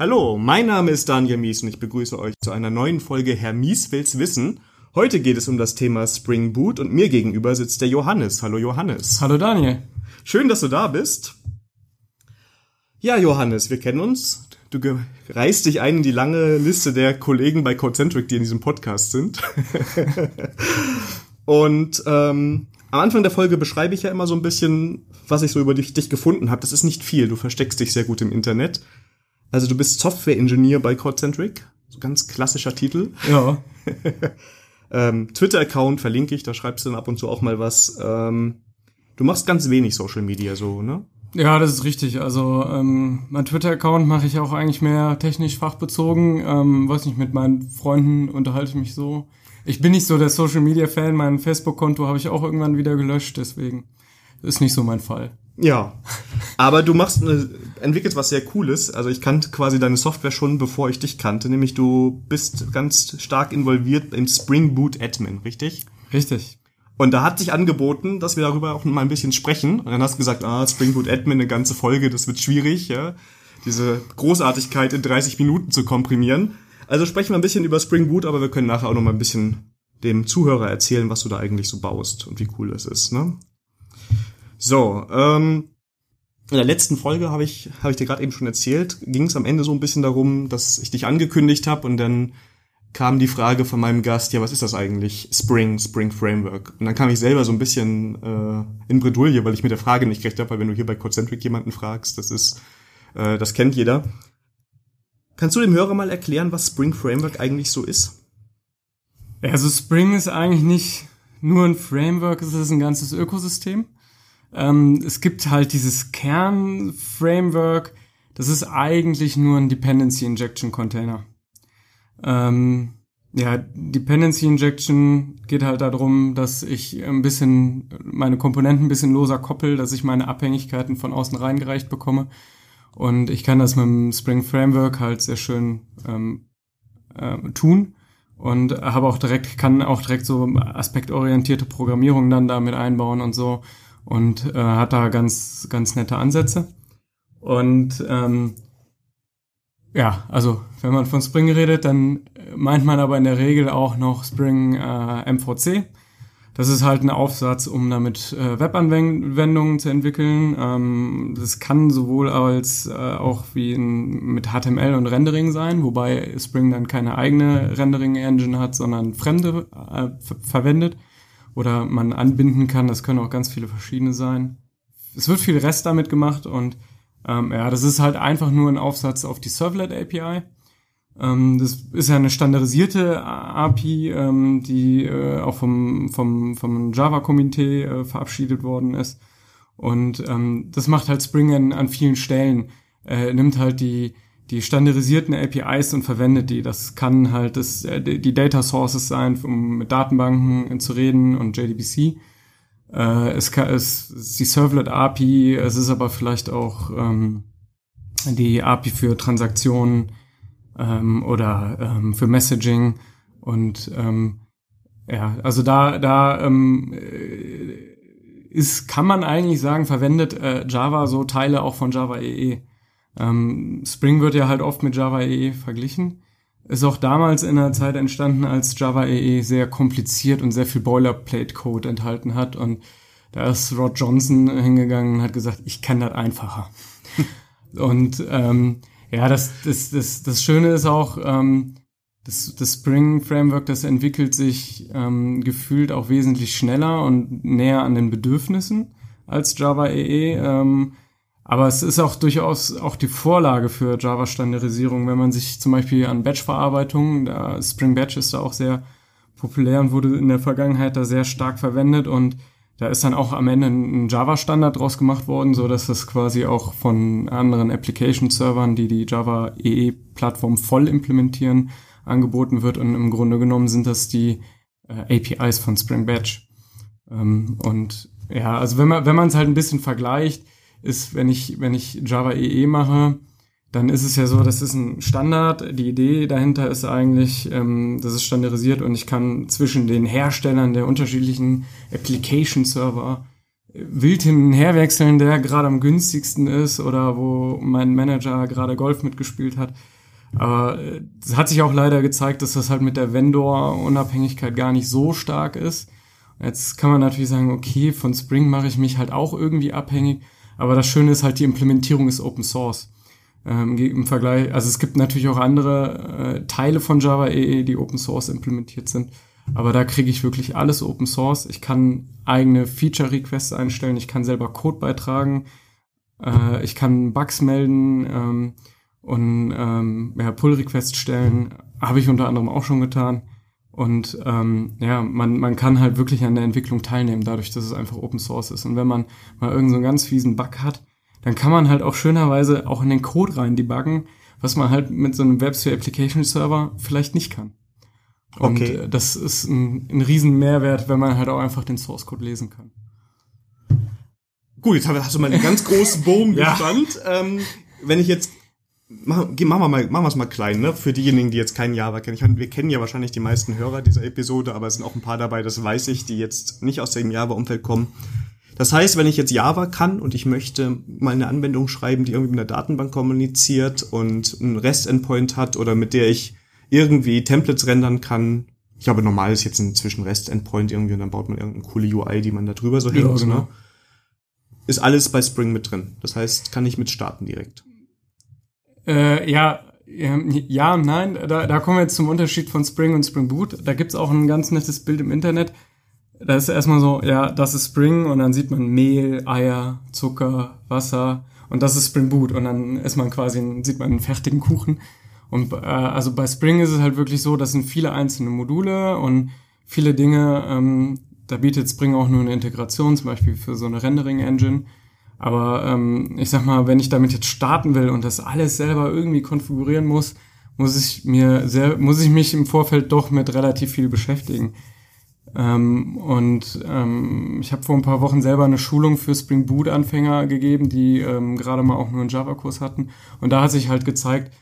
Hallo, mein Name ist Daniel Mies und ich begrüße euch zu einer neuen Folge Herr Mies will's wissen. Heute geht es um das Thema Spring Boot und mir gegenüber sitzt der Johannes. Hallo Johannes. Hallo Daniel. Schön, dass du da bist. Ja, Johannes, wir kennen uns. Du reißt dich ein in die lange Liste der Kollegen bei Codecentric, die in diesem Podcast sind. und ähm, am Anfang der Folge beschreibe ich ja immer so ein bisschen, was ich so über dich, dich gefunden habe. Das ist nicht viel. Du versteckst dich sehr gut im Internet. Also du bist Software-Engineer bei Codecentric. So ganz klassischer Titel. Ja. ähm, Twitter-Account verlinke ich, da schreibst du dann ab und zu auch mal was. Ähm, du machst ganz wenig Social Media so, ne? Ja, das ist richtig. Also ähm, mein Twitter-Account mache ich auch eigentlich mehr technisch fachbezogen. Ähm, weiß nicht, mit meinen Freunden unterhalte ich mich so. Ich bin nicht so der Social-Media-Fan. Mein Facebook-Konto habe ich auch irgendwann wieder gelöscht, deswegen ist nicht so mein Fall. Ja, aber du machst eine, entwickelst was sehr Cooles. Also ich kannte quasi deine Software schon, bevor ich dich kannte. Nämlich du bist ganz stark involviert im Spring Boot Admin, richtig? Richtig. Und da hat sich angeboten, dass wir darüber auch mal ein bisschen sprechen. Und dann hast du gesagt, ah, Spring Boot Admin, eine ganze Folge, das wird schwierig, ja. Diese Großartigkeit in 30 Minuten zu komprimieren. Also sprechen wir ein bisschen über Spring Boot, aber wir können nachher auch noch mal ein bisschen dem Zuhörer erzählen, was du da eigentlich so baust und wie cool das ist, ne? So, ähm, in der letzten Folge habe ich, hab ich dir gerade eben schon erzählt, ging es am Ende so ein bisschen darum, dass ich dich angekündigt habe und dann kam die Frage von meinem Gast, ja, was ist das eigentlich? Spring, Spring Framework. Und dann kam ich selber so ein bisschen äh, in Bredouille, weil ich mit der Frage nicht recht habe, weil wenn du hier bei Codecentric jemanden fragst, das ist, äh, das kennt jeder. Kannst du dem Hörer mal erklären, was Spring Framework eigentlich so ist? Also Spring ist eigentlich nicht nur ein Framework, es ist ein ganzes Ökosystem. Ähm, es gibt halt dieses Kern-Framework, das ist eigentlich nur ein Dependency Injection Container. Ähm, ja, Dependency Injection geht halt darum, dass ich ein bisschen meine Komponenten ein bisschen loser koppel, dass ich meine Abhängigkeiten von außen reingereicht bekomme. Und ich kann das mit dem Spring Framework halt sehr schön ähm, äh, tun und habe auch direkt kann auch direkt so aspektorientierte Programmierung dann damit einbauen und so und äh, hat da ganz, ganz nette Ansätze. Und ähm, ja, also wenn man von Spring redet, dann meint man aber in der Regel auch noch Spring äh, MVC. Das ist halt ein Aufsatz, um damit äh, Webanwendungen zu entwickeln. Ähm, das kann sowohl als äh, auch wie in, mit HTML und Rendering sein, wobei Spring dann keine eigene Rendering-Engine hat, sondern fremde äh, verwendet oder man anbinden kann. Das können auch ganz viele verschiedene sein. Es wird viel Rest damit gemacht und ähm, ja, das ist halt einfach nur ein Aufsatz auf die Servlet API. Ähm, das ist ja eine standardisierte API, ähm, die äh, auch vom, vom, vom Java-Komitee äh, verabschiedet worden ist. Und ähm, das macht halt Spring an, an vielen Stellen. Äh, nimmt halt die, die standardisierten APIs und verwendet die. Das kann halt das, äh, die Data Sources sein, um mit Datenbanken zu reden und JDBC. Äh, es, ist die Servlet API, es ist aber vielleicht auch ähm, die API für Transaktionen ähm, oder ähm, für Messaging und ja, also da da ist kann man eigentlich sagen verwendet äh, Java so Teile auch von Java EE. Ähm, Spring wird ja halt oft mit Java EE verglichen. Ist auch damals in einer Zeit entstanden, als Java EE sehr kompliziert und sehr viel Boilerplate-Code enthalten hat. Und da ist Rod Johnson hingegangen und hat gesagt, ich kann das einfacher. und ähm, ja, das, das, das, das Schöne ist auch, ähm, das, das Spring Framework, das entwickelt sich ähm, gefühlt auch wesentlich schneller und näher an den Bedürfnissen als Java EE. Ähm, aber es ist auch durchaus auch die Vorlage für Java-Standardisierung, wenn man sich zum Beispiel an Batch-Verarbeitung, da Spring Batch ist da auch sehr populär und wurde in der Vergangenheit da sehr stark verwendet und da ist dann auch am Ende ein Java-Standard draus gemacht worden, so dass das quasi auch von anderen Application-Servern, die die Java EE-Plattform voll implementieren, angeboten wird und im Grunde genommen sind das die äh, APIs von Spring Batch. Ähm, und ja, also wenn man wenn man es halt ein bisschen vergleicht, ist, wenn ich, wenn ich Java EE mache, dann ist es ja so, das ist ein Standard. Die Idee dahinter ist eigentlich, ähm, das ist standardisiert und ich kann zwischen den Herstellern der unterschiedlichen Application Server wild hin und her wechseln, der gerade am günstigsten ist oder wo mein Manager gerade Golf mitgespielt hat. Aber äh, es hat sich auch leider gezeigt, dass das halt mit der Vendor-Unabhängigkeit gar nicht so stark ist. Jetzt kann man natürlich sagen, okay, von Spring mache ich mich halt auch irgendwie abhängig. Aber das Schöne ist halt, die Implementierung ist Open Source. Ähm, Im Vergleich, also es gibt natürlich auch andere äh, Teile von Java EE, die Open Source implementiert sind. Aber da kriege ich wirklich alles Open Source. Ich kann eigene Feature Requests einstellen, ich kann selber Code beitragen, äh, ich kann Bugs melden ähm, und ähm, ja, Pull Requests stellen. Habe ich unter anderem auch schon getan. Und ähm, ja, man, man kann halt wirklich an der Entwicklung teilnehmen, dadurch, dass es einfach Open Source ist. Und wenn man mal irgendeinen so ganz fiesen Bug hat, dann kann man halt auch schönerweise auch in den Code rein debuggen, was man halt mit so einem WebSphere Application Server vielleicht nicht kann. Und okay. Äh, das ist ein, ein riesen Mehrwert, wenn man halt auch einfach den Source Code lesen kann. Gut, jetzt hast du mal einen ganz großen Bogen ja. gespannt. Ähm, wenn ich jetzt machen wir mal, machen wir es mal klein, ne? Für diejenigen, die jetzt kein Java kennen. Ich meine, wir kennen ja wahrscheinlich die meisten Hörer dieser Episode, aber es sind auch ein paar dabei, das weiß ich, die jetzt nicht aus dem Java-Umfeld kommen. Das heißt, wenn ich jetzt Java kann und ich möchte mal eine Anwendung schreiben, die irgendwie mit einer Datenbank kommuniziert und einen REST-Endpoint hat oder mit der ich irgendwie Templates rendern kann. Ich glaube, normal ist jetzt inzwischen REST-Endpoint irgendwie und dann baut man irgendeine coole UI, die man da drüber so hängt. Ja, genau. ne? Ist alles bei Spring mit drin. Das heißt, kann ich mit starten direkt. Äh, ja, ja und nein. Da, da kommen wir jetzt zum Unterschied von Spring und Spring Boot. Da gibt's auch ein ganz nettes Bild im Internet. Da ist erstmal so, ja, das ist Spring und dann sieht man Mehl, Eier, Zucker, Wasser und das ist Spring Boot und dann ist man quasi, sieht man einen fertigen Kuchen. Und äh, also bei Spring ist es halt wirklich so, das sind viele einzelne Module und viele Dinge, ähm, da bietet Spring auch nur eine Integration, zum Beispiel für so eine Rendering-Engine. Aber ähm, ich sag mal, wenn ich damit jetzt starten will und das alles selber irgendwie konfigurieren muss, muss ich mir sehr, muss ich mich im Vorfeld doch mit relativ viel beschäftigen. Ähm, und ähm, ich habe vor ein paar Wochen selber eine Schulung für Spring Boot Anfänger gegeben, die ähm, gerade mal auch nur einen Java-Kurs hatten. Und da hat sich halt gezeigt,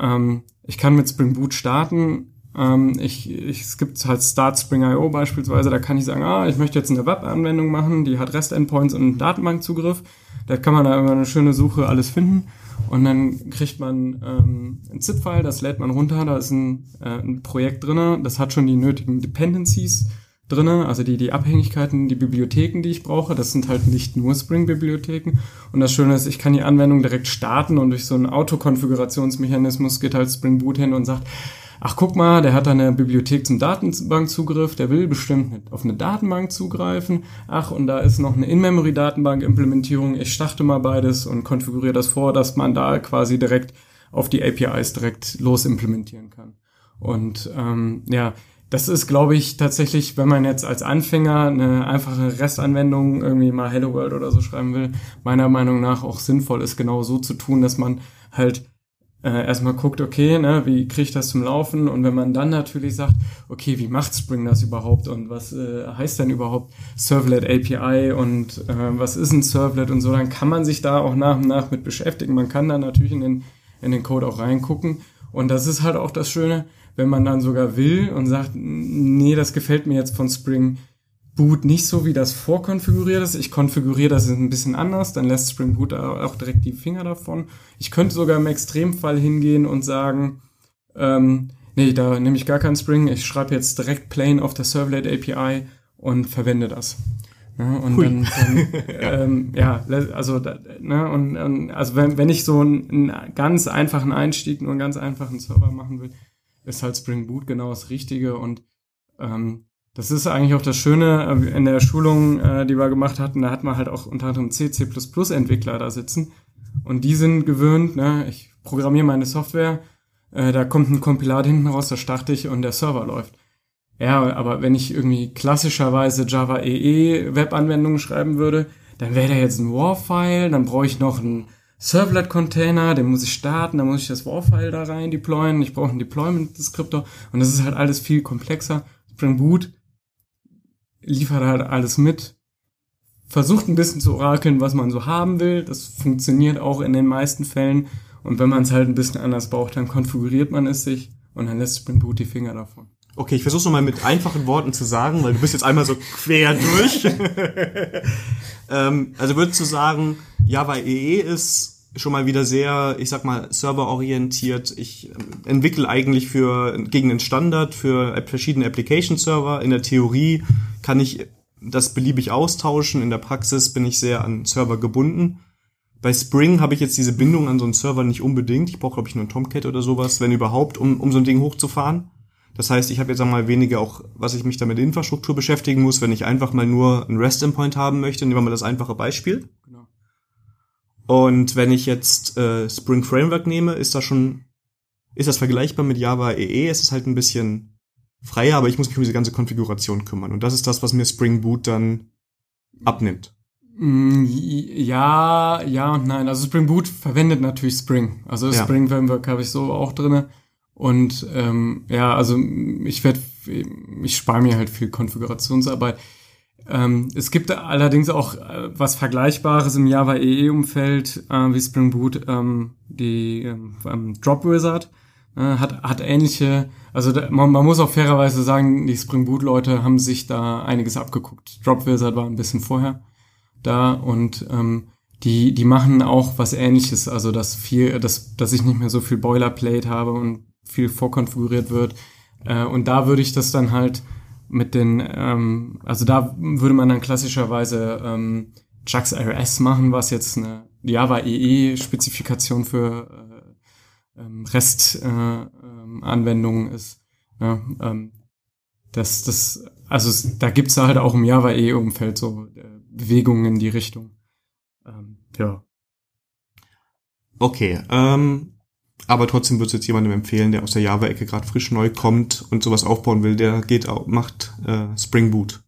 ähm, ich kann mit Spring Boot starten. Ähm, ich, ich, es gibt halt Start Spring IO beispielsweise, da kann ich sagen, ah, ich möchte jetzt eine Web-Anwendung machen, die hat REST-Endpoints und Datenbankzugriff. Da kann man da immer eine schöne Suche alles finden. Und dann kriegt man ähm, ein ZIP-File, das lädt man runter, da ist ein, äh, ein Projekt drinne, das hat schon die nötigen Dependencies drinne, also die, die Abhängigkeiten, die Bibliotheken, die ich brauche. Das sind halt nicht nur Spring-Bibliotheken. Und das Schöne ist, ich kann die Anwendung direkt starten und durch so einen Autokonfigurationsmechanismus geht halt Spring Boot hin und sagt, ach guck mal, der hat da eine Bibliothek zum Datenbankzugriff, der will bestimmt auf eine Datenbank zugreifen. Ach, und da ist noch eine In-Memory-Datenbank-Implementierung. Ich starte mal beides und konfiguriere das vor, dass man da quasi direkt auf die APIs direkt los implementieren kann. Und ähm, ja, das ist, glaube ich, tatsächlich, wenn man jetzt als Anfänger eine einfache Restanwendung irgendwie mal Hello World oder so schreiben will, meiner Meinung nach auch sinnvoll ist, genau so zu tun, dass man halt äh, erstmal guckt, okay, ne, wie kriege ich das zum Laufen? Und wenn man dann natürlich sagt, okay, wie macht Spring das überhaupt und was äh, heißt denn überhaupt Servlet API und äh, was ist ein Servlet und so, dann kann man sich da auch nach und nach mit beschäftigen. Man kann da natürlich in den, in den Code auch reingucken. Und das ist halt auch das Schöne, wenn man dann sogar will und sagt, nee, das gefällt mir jetzt von Spring Boot nicht so, wie das vorkonfiguriert ist. Ich konfiguriere das ein bisschen anders, dann lässt Spring Boot auch direkt die Finger davon. Ich könnte sogar im Extremfall hingehen und sagen, ähm, nee, da nehme ich gar kein Spring, ich schreibe jetzt direkt plain auf der Servlet API und verwende das. Ja, und Hui. dann, dann ähm, ja, also ne, und, und also wenn, wenn ich so einen, einen ganz einfachen Einstieg, nur einen ganz einfachen Server machen will, ist halt Spring Boot genau das Richtige und ähm, das ist eigentlich auch das Schöne äh, in der Schulung, äh, die wir gemacht hatten, da hat man halt auch unter anderem C, C++ Entwickler da sitzen und die sind gewöhnt, ne, ich programmiere meine Software, äh, da kommt ein Kompilat hinten raus, da starte ich und der Server läuft. Ja, aber wenn ich irgendwie klassischerweise Java EE Webanwendungen schreiben würde, dann wäre da jetzt ein WAR-File, dann brauche ich noch ein Servlet-Container, den muss ich starten, dann muss ich das WAR-File da rein deployen, ich brauche einen Deployment-Deskriptor und das ist halt alles viel komplexer. Spring Boot liefert halt alles mit, versucht ein bisschen zu orakeln, was man so haben will, das funktioniert auch in den meisten Fällen und wenn man es halt ein bisschen anders braucht, dann konfiguriert man es sich und dann lässt Spring Boot die Finger davon. Okay, ich versuch's nochmal mit einfachen Worten zu sagen, weil du bist jetzt einmal so quer durch. ähm, also würdest du sagen, Java EE ist schon mal wieder sehr, ich sag mal, serverorientiert. Ich ähm, entwickle eigentlich für gegen den Standard für verschiedene Application Server. In der Theorie kann ich das beliebig austauschen. In der Praxis bin ich sehr an Server gebunden. Bei Spring habe ich jetzt diese Bindung an so einen Server nicht unbedingt. Ich brauche, glaube ich, nur ein Tomcat oder sowas, wenn überhaupt, um, um so ein Ding hochzufahren. Das heißt, ich habe jetzt einmal weniger auch, was ich mich da mit Infrastruktur beschäftigen muss, wenn ich einfach mal nur ein REST-Endpoint haben möchte. Nehmen wir mal das einfache Beispiel. Und wenn ich jetzt äh, Spring Framework nehme, ist das schon, ist das vergleichbar mit Java EE? Es ist halt ein bisschen freier, aber ich muss mich um diese ganze Konfiguration kümmern. Und das ist das, was mir Spring Boot dann abnimmt. Mm, ja, ja und nein. Also Spring Boot verwendet natürlich Spring. Also ja. Spring Framework habe ich so auch drinne. Und ähm, ja, also ich werde, ich spare mir halt viel Konfigurationsarbeit. Ähm, es gibt allerdings auch äh, was Vergleichbares im Java EE-Umfeld äh, wie Spring Boot, ähm, die ähm, Drop Wizard äh, hat, hat ähnliche, also da, man, man muss auch fairerweise sagen, die Spring Boot-Leute haben sich da einiges abgeguckt. Drop Wizard war ein bisschen vorher da und ähm, die, die machen auch was ähnliches, also dass viel, dass, dass ich nicht mehr so viel Boilerplate habe und viel vorkonfiguriert wird. Äh, und da würde ich das dann halt mit den, ähm, also da würde man dann klassischerweise ähm, Jux RS machen, was jetzt eine Java EE-Spezifikation für äh, ähm, REST-Anwendungen äh, ähm, ist. Ja, ähm, das, das, also da gibt's halt auch im Java EE-Umfeld so äh, Bewegungen in die Richtung. Ähm, ja. Okay, ähm, aber trotzdem würde es jetzt jemandem empfehlen, der aus der Java-Ecke gerade frisch neu kommt und sowas aufbauen will, der geht auch, macht äh, Spring Boot.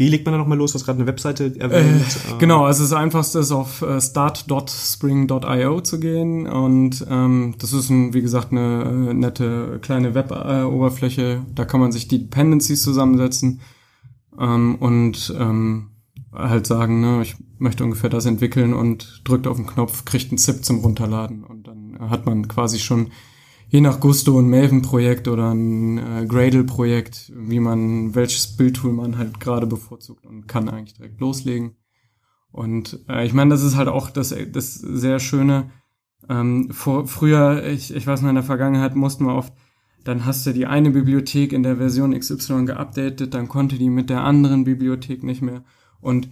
Wie legt man da nochmal los? Was gerade eine Webseite erwähnt? Äh, genau, also das Einfachste ist auf äh, start.spring.io zu gehen und ähm, das ist, ein, wie gesagt, eine äh, nette kleine Web-Oberfläche. da kann man sich die Dependencies zusammensetzen ähm, und ähm, halt sagen, ne, ich möchte ungefähr das entwickeln und drückt auf den Knopf, kriegt einen ZIP zum Runterladen und dann hat man quasi schon je nach Gusto ein Maven-Projekt oder ein äh, Gradle-Projekt, wie man, welches Bildtool man halt gerade bevorzugt und kann eigentlich direkt loslegen. Und äh, ich meine, das ist halt auch das, das sehr Schöne. Ähm, vor, früher, ich, ich weiß noch, in der Vergangenheit mussten wir oft, dann hast du die eine Bibliothek in der Version XY geupdatet, dann konnte die mit der anderen Bibliothek nicht mehr. Und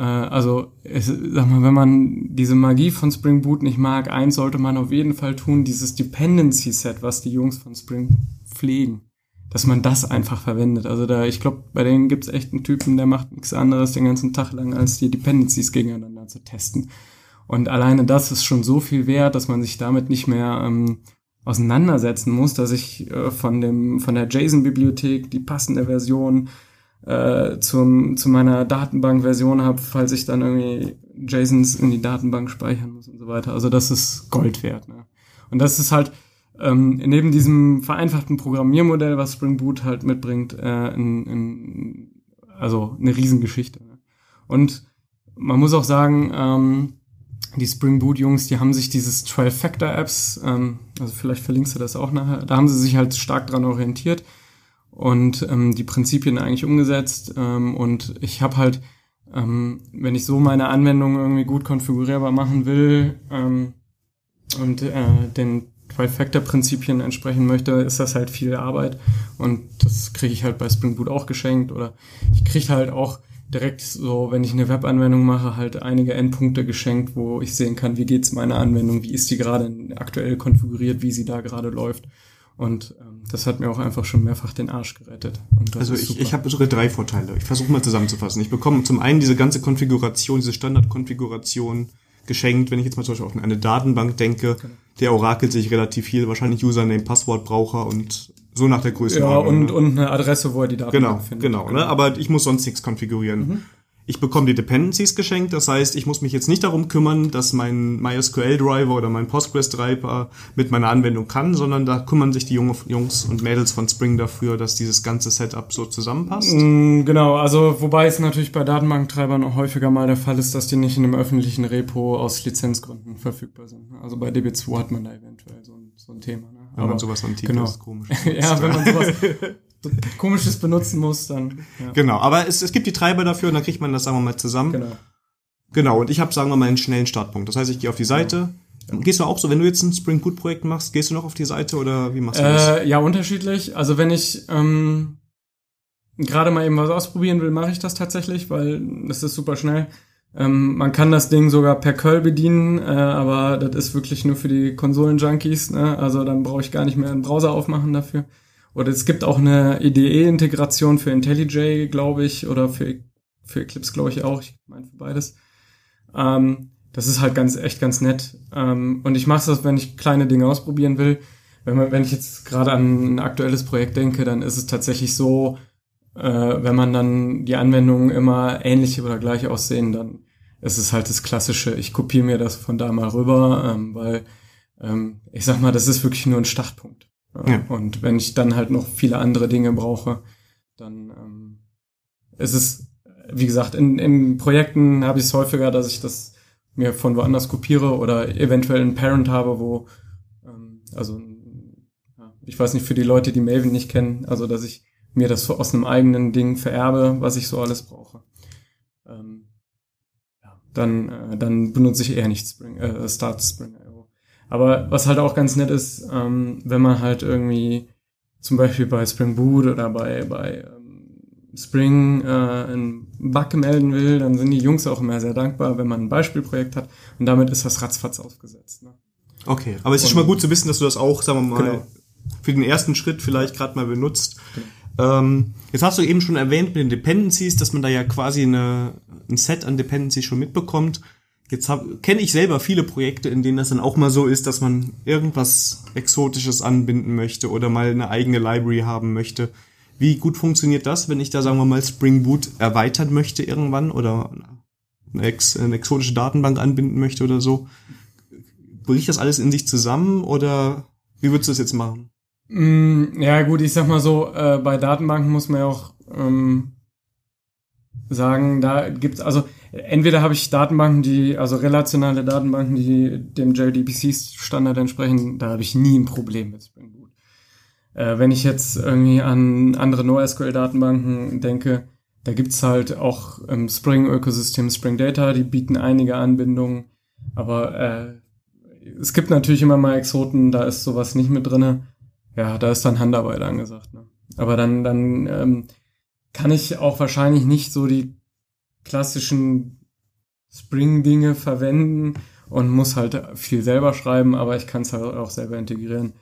also, es, sag mal, wenn man diese Magie von Spring Boot nicht mag, eins sollte man auf jeden Fall tun, dieses Dependency Set, was die Jungs von Spring pflegen, dass man das einfach verwendet. Also da, ich glaube, bei denen gibt's echt einen Typen, der macht nichts anderes den ganzen Tag lang, als die Dependencies gegeneinander zu testen. Und alleine das ist schon so viel wert, dass man sich damit nicht mehr ähm, auseinandersetzen muss, dass ich äh, von dem von der JSON-Bibliothek die passende Version äh, zum, zu meiner Datenbank-Version habe, falls ich dann irgendwie JSONs in die Datenbank speichern muss und so weiter. Also das ist Gold wert. Ne? Und das ist halt ähm, neben diesem vereinfachten Programmiermodell, was Spring Boot halt mitbringt, äh, ein, ein, also eine Riesengeschichte. Ne? Und man muss auch sagen, ähm, die Spring Boot Jungs, die haben sich dieses 12 Factor Apps, ähm, also vielleicht verlinkst du das auch nachher, da haben sie sich halt stark dran orientiert und ähm, die Prinzipien eigentlich umgesetzt. Ähm, und ich habe halt, ähm, wenn ich so meine Anwendung irgendwie gut konfigurierbar machen will ähm, und äh, den Trifactor-Prinzipien entsprechen möchte, ist das halt viel Arbeit. Und das kriege ich halt bei Spring Boot auch geschenkt. Oder ich kriege halt auch direkt so, wenn ich eine Webanwendung mache, halt einige Endpunkte geschenkt, wo ich sehen kann, wie geht's meiner Anwendung, wie ist die gerade aktuell konfiguriert, wie sie da gerade läuft. Und ähm, das hat mir auch einfach schon mehrfach den Arsch gerettet. also ich, ich habe sogar drei Vorteile. Ich versuche mal zusammenzufassen. Ich bekomme zum einen diese ganze Konfiguration, diese Standardkonfiguration geschenkt, wenn ich jetzt mal zum Beispiel auf eine Datenbank denke. Genau. Der orakelt sich relativ viel, wahrscheinlich Username, Passwortbraucher und so nach der Größe. Ja, und, ne? und eine Adresse, wo er die Datenbank genau, findet. Genau, genau. Ne? aber ich muss sonst nichts konfigurieren. Mhm. Ich bekomme die Dependencies geschenkt, das heißt, ich muss mich jetzt nicht darum kümmern, dass mein MySQL-Driver oder mein Postgres-Driver mit meiner Anwendung kann, sondern da kümmern sich die Jungs und Mädels von Spring dafür, dass dieses ganze Setup so zusammenpasst. Mm, genau, also wobei es natürlich bei Datenbanktreibern auch häufiger mal der Fall ist, dass die nicht in einem öffentlichen Repo aus Lizenzgründen verfügbar sind. Also bei DB2 hat man da eventuell so ein, so ein Thema. Ne? Wenn Aber, man sowas antiques, genau. komisch. ja, wenn man sowas komisches benutzen muss, dann. Ja. Genau, aber es, es gibt die Treiber dafür und dann kriegt man das, sagen wir mal, zusammen. Genau. Genau, und ich habe, sagen wir mal, einen schnellen Startpunkt. Das heißt, ich gehe auf die Seite. Ja. Gehst du auch so, wenn du jetzt ein Spring Boot Projekt machst, gehst du noch auf die Seite oder wie machst du das? Äh, ja, unterschiedlich. Also wenn ich ähm, gerade mal eben was ausprobieren will, mache ich das tatsächlich, weil das ist super schnell. Ähm, man kann das Ding sogar per Curl bedienen, äh, aber das ist wirklich nur für die Konsolen-Junkies. Ne? Also dann brauche ich gar nicht mehr einen Browser aufmachen dafür. Oder es gibt auch eine IDE-Integration für IntelliJ, glaube ich, oder für, für Eclipse, glaube ich auch. Ich meine für beides. Ähm, das ist halt ganz, echt ganz nett. Ähm, und ich mache das, wenn ich kleine Dinge ausprobieren will. Wenn, man, wenn ich jetzt gerade an ein aktuelles Projekt denke, dann ist es tatsächlich so, äh, wenn man dann die Anwendungen immer ähnliche oder gleich aussehen, dann ist es halt das Klassische, ich kopiere mir das von da mal rüber, ähm, weil ähm, ich sag mal, das ist wirklich nur ein Startpunkt. Ja. Und wenn ich dann halt noch viele andere Dinge brauche, dann ähm, ist es, wie gesagt, in, in Projekten habe ich es häufiger, dass ich das mir von woanders kopiere oder eventuell einen Parent habe, wo, ähm, also ich weiß nicht, für die Leute, die Maven nicht kennen, also dass ich mir das aus einem eigenen Ding vererbe, was ich so alles brauche. Ähm, ja, dann, äh, dann benutze ich eher nicht Spring, äh, Start Spring. Aber was halt auch ganz nett ist, ähm, wenn man halt irgendwie zum Beispiel bei Spring Boot oder bei, bei ähm, Spring äh, einen Bug melden will, dann sind die Jungs auch immer sehr dankbar, wenn man ein Beispielprojekt hat und damit ist das ratzfatz aufgesetzt. Ne? Okay, aber es ist und, schon mal gut zu wissen, dass du das auch, sagen wir mal, genau. für den ersten Schritt vielleicht gerade mal benutzt. Genau. Ähm, jetzt hast du eben schon erwähnt mit den Dependencies, dass man da ja quasi eine, ein Set an Dependencies schon mitbekommt. Jetzt kenne ich selber viele Projekte, in denen das dann auch mal so ist, dass man irgendwas Exotisches anbinden möchte oder mal eine eigene Library haben möchte. Wie gut funktioniert das, wenn ich da, sagen wir mal, Spring Boot erweitern möchte irgendwann oder eine, ex eine exotische Datenbank anbinden möchte oder so? Bricht das alles in sich zusammen oder wie würdest du das jetzt machen? Mm, ja, gut, ich sag mal so, äh, bei Datenbanken muss man ja auch ähm, sagen, da gibt's also entweder habe ich Datenbanken, die also relationale Datenbanken, die dem JDBC-Standard entsprechen, da habe ich nie ein Problem mit Spring Boot. Äh, wenn ich jetzt irgendwie an andere NoSQL-Datenbanken denke, da gibt's halt auch im Spring-Ökosystem Spring Data, die bieten einige Anbindungen, aber äh, es gibt natürlich immer mal Exoten, da ist sowas nicht mit drinne ja, da ist dann Handarbeit angesagt. Ne? Aber dann, dann ähm, kann ich auch wahrscheinlich nicht so die klassischen Spring-Dinge verwenden und muss halt viel selber schreiben, aber ich kann es halt auch selber integrieren.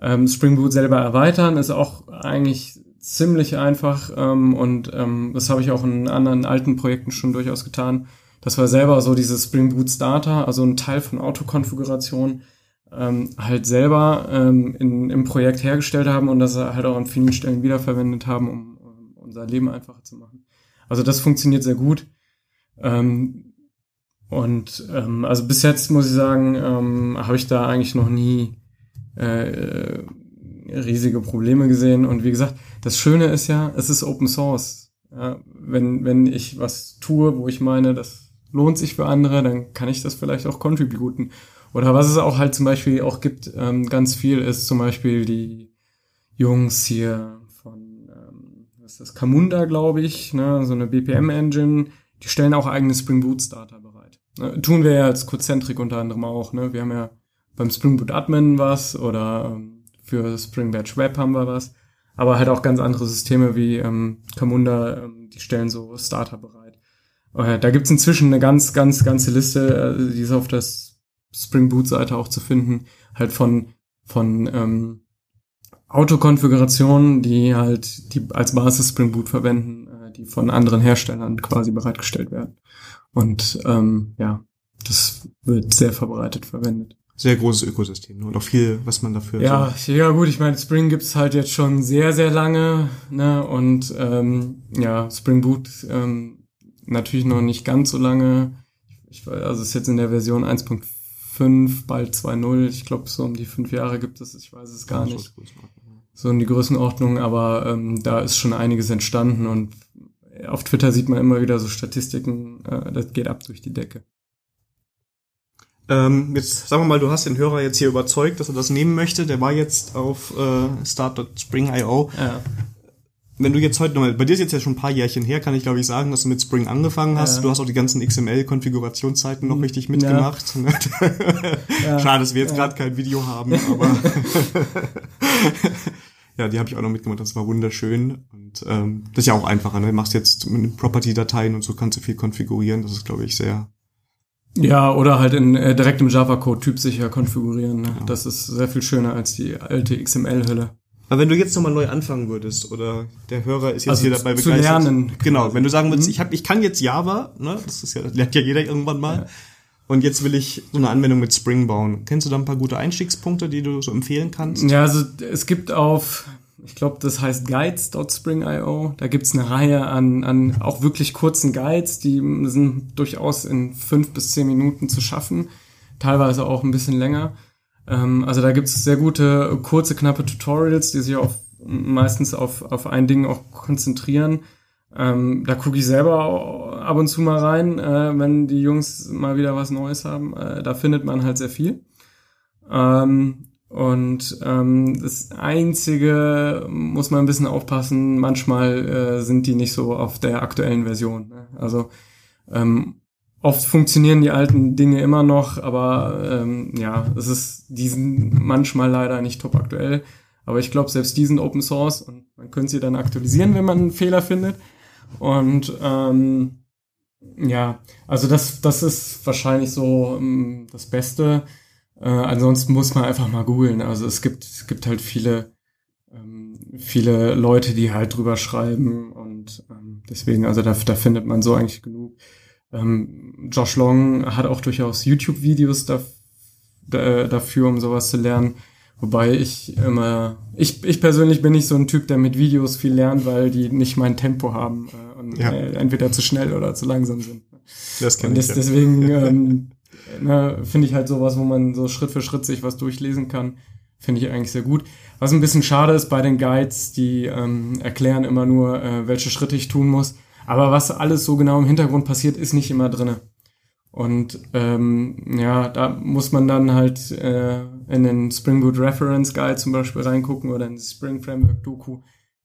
Ähm, Spring Boot selber erweitern ist auch eigentlich ziemlich einfach ähm, und ähm, das habe ich auch in anderen alten Projekten schon durchaus getan. Das war selber so dieses Spring Boot Starter, also ein Teil von Autokonfiguration, ähm, halt selber ähm, in, im Projekt hergestellt haben und das halt auch an vielen Stellen wiederverwendet haben, um, um unser Leben einfacher zu machen. Also das funktioniert sehr gut. Ähm, und ähm, also bis jetzt muss ich sagen, ähm, habe ich da eigentlich noch nie äh, riesige Probleme gesehen. Und wie gesagt, das Schöne ist ja, es ist Open Source. Ja, wenn, wenn ich was tue, wo ich meine, das lohnt sich für andere, dann kann ich das vielleicht auch contributen. Oder was es auch halt zum Beispiel auch gibt, ähm, ganz viel ist zum Beispiel die Jungs hier ist das, Camunda, glaube ich, ne, so eine BPM-Engine, die stellen auch eigene Spring Boot Starter bereit. Ne, tun wir ja als Codecentric unter anderem auch, ne? Wir haben ja beim Spring Boot Admin was oder ähm, für Spring Batch Web haben wir was. Aber halt auch ganz andere Systeme wie ähm, Camunda, ähm, die stellen so Starter bereit. Äh, da gibt's inzwischen eine ganz, ganz, ganze Liste, äh, die ist auf das Spring Boot Seite auch zu finden, halt von, von ähm, Autokonfigurationen, die halt die als Basis Spring Boot verwenden, äh, die von anderen Herstellern quasi bereitgestellt werden. Und ähm, ja, das wird sehr verbreitet verwendet. Sehr großes Ökosystem ne? und auch viel, was man dafür. Ja, so ja gut, ich meine, Spring gibt's halt jetzt schon sehr, sehr lange, ne? Und ähm, ja, Spring Boot ähm, natürlich noch nicht ganz so lange. Ich, also es ist jetzt in der Version 1.4 5, bald 2-0. Ich glaube, so um die fünf Jahre gibt es, ich weiß es gar nicht. So in die Größenordnung, aber ähm, da ist schon einiges entstanden und auf Twitter sieht man immer wieder so Statistiken, äh, das geht ab durch die Decke. Ähm, jetzt sagen wir mal, du hast den Hörer jetzt hier überzeugt, dass er das nehmen möchte. Der war jetzt auf äh, start.spring.io. Ja. Wenn du jetzt heute nochmal, bei dir ist jetzt ja schon ein paar Jährchen her, kann ich glaube ich sagen, dass du mit Spring angefangen hast. Ja. Du hast auch die ganzen XML-Konfigurationszeiten noch richtig mitgemacht. Ja. Schade, dass wir jetzt gerade kein Video haben, aber ja, die habe ich auch noch mitgemacht. Das war wunderschön und ähm, das ist ja auch einfacher. Ne? Du machst jetzt mit Property-Dateien und so kannst du viel konfigurieren. Das ist glaube ich sehr ja, oder halt in, äh, direkt im Java-Code typsicher konfigurieren. Ne? Ja. Das ist sehr viel schöner als die alte XML-Hülle. Aber wenn du jetzt nochmal neu anfangen würdest oder der Hörer ist jetzt also hier dabei begeistert. Zu lernen. Genau, wenn du sagen würdest, mhm. ich, hab, ich kann jetzt Java, ne, das ist ja, das lernt ja jeder irgendwann mal. Ja. Und jetzt will ich so eine Anwendung mit Spring bauen. Kennst du da ein paar gute Einstiegspunkte, die du so empfehlen kannst? Ja, also es gibt auf ich glaube, das heißt guides.spring.io. Da gibt's eine Reihe an, an auch wirklich kurzen Guides, die sind durchaus in fünf bis zehn Minuten zu schaffen, teilweise auch ein bisschen länger. Ähm, also da gibt's sehr gute, kurze, knappe Tutorials, die sich auch meistens auf, auf ein Ding auch konzentrieren. Ähm, da gucke ich selber ab und zu mal rein, äh, wenn die Jungs mal wieder was Neues haben. Äh, da findet man halt sehr viel. Ähm, und ähm, das Einzige muss man ein bisschen aufpassen, manchmal äh, sind die nicht so auf der aktuellen Version. Ne? Also ähm, oft funktionieren die alten Dinge immer noch, aber ähm, ja, es ist, die sind manchmal leider nicht top aktuell. Aber ich glaube, selbst die sind Open Source und man könnte sie dann aktualisieren, wenn man einen Fehler findet. Und ähm, ja, also das, das ist wahrscheinlich so ähm, das Beste. Äh, ansonsten muss man einfach mal googeln. Also es gibt, es gibt halt viele, ähm, viele Leute, die halt drüber schreiben und ähm, deswegen, also da, da findet man so eigentlich genug. Ähm, Josh Long hat auch durchaus YouTube-Videos da, da, dafür, um sowas zu lernen. Wobei ich immer, ich, ich persönlich bin nicht so ein Typ, der mit Videos viel lernt, weil die nicht mein Tempo haben äh, und ja. äh, entweder zu schnell oder zu langsam sind. Das kann und ich. Ja. Deswegen ähm, ne, finde ich halt sowas, wo man so Schritt für Schritt sich was durchlesen kann. Finde ich eigentlich sehr gut. Was ein bisschen schade ist bei den Guides, die ähm, erklären immer nur, äh, welche Schritte ich tun muss. Aber was alles so genau im Hintergrund passiert, ist nicht immer drinne. Und ähm, ja, da muss man dann halt äh, in den Spring Boot Reference Guide zum Beispiel reingucken oder in die Spring Framework Doku.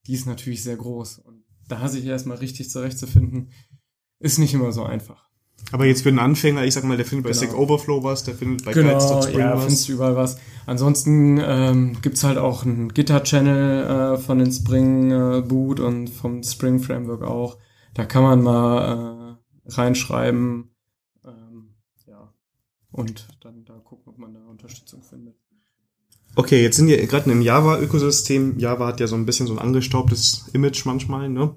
Die ist natürlich sehr groß. Und da sich erstmal richtig zurechtzufinden, ist nicht immer so einfach. Aber jetzt für einen Anfänger, ich sag mal, der findet bei genau. Stack Overflow was, der findet bei genau, Guides.spring ja, was. findest du überall was. Ansonsten ähm, gibt's halt auch einen Gitter-Channel äh, von den Spring äh, Boot und vom Spring Framework auch. Da kann man mal äh, reinschreiben, ähm, ja, und dann da gucken, ob man da Unterstützung findet. Okay, jetzt sind wir gerade im Java-Ökosystem. Java hat ja so ein bisschen so ein angestaubtes Image manchmal, ne?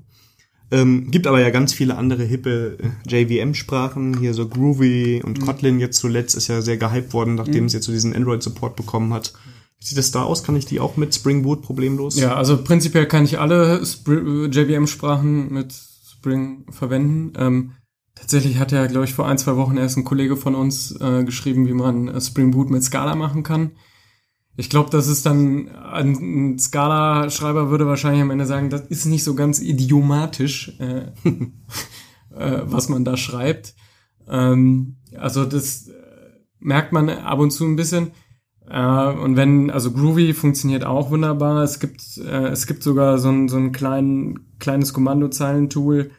Ähm, gibt aber ja ganz viele andere hippe äh, JVM-Sprachen, hier so Groovy und mhm. Kotlin jetzt zuletzt ist ja sehr gehypt worden, nachdem mhm. es jetzt so diesen Android-Support bekommen hat. Wie sieht das da aus? Kann ich die auch mit Spring Boot problemlos? Ja, also prinzipiell kann ich alle JVM-Sprachen mit Spring verwenden. Ähm, tatsächlich hat ja, glaube ich, vor ein, zwei Wochen erst ein Kollege von uns äh, geschrieben, wie man äh, Spring Boot mit Scala machen kann. Ich glaube, das ist dann, ein Scala-Schreiber würde wahrscheinlich am Ende sagen, das ist nicht so ganz idiomatisch, äh, äh, was man da schreibt. Ähm, also das äh, merkt man ab und zu ein bisschen. Äh, und wenn, also Groovy funktioniert auch wunderbar. Es gibt, äh, es gibt sogar so ein, so ein klein, kleines Kommandozeilentool.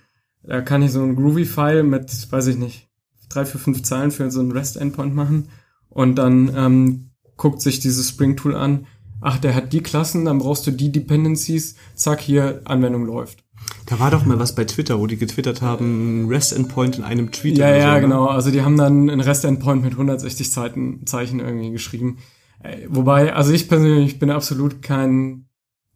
Da kann ich so ein Groovy-File mit, weiß ich nicht, drei, vier, fünf Zeilen für so ein REST-Endpoint machen. Und dann ähm, guckt sich dieses Spring Tool an. Ach, der hat die Klassen, dann brauchst du die Dependencies. Zack, hier, Anwendung läuft. Da war doch mal was bei Twitter, wo die getwittert haben, REST Endpoint in einem Tweet. Ja, ja, so, ne? genau. Also die haben dann ein REST Endpoint mit 160 Zeiten, Zeichen irgendwie geschrieben. Äh, wobei, also ich persönlich bin absolut kein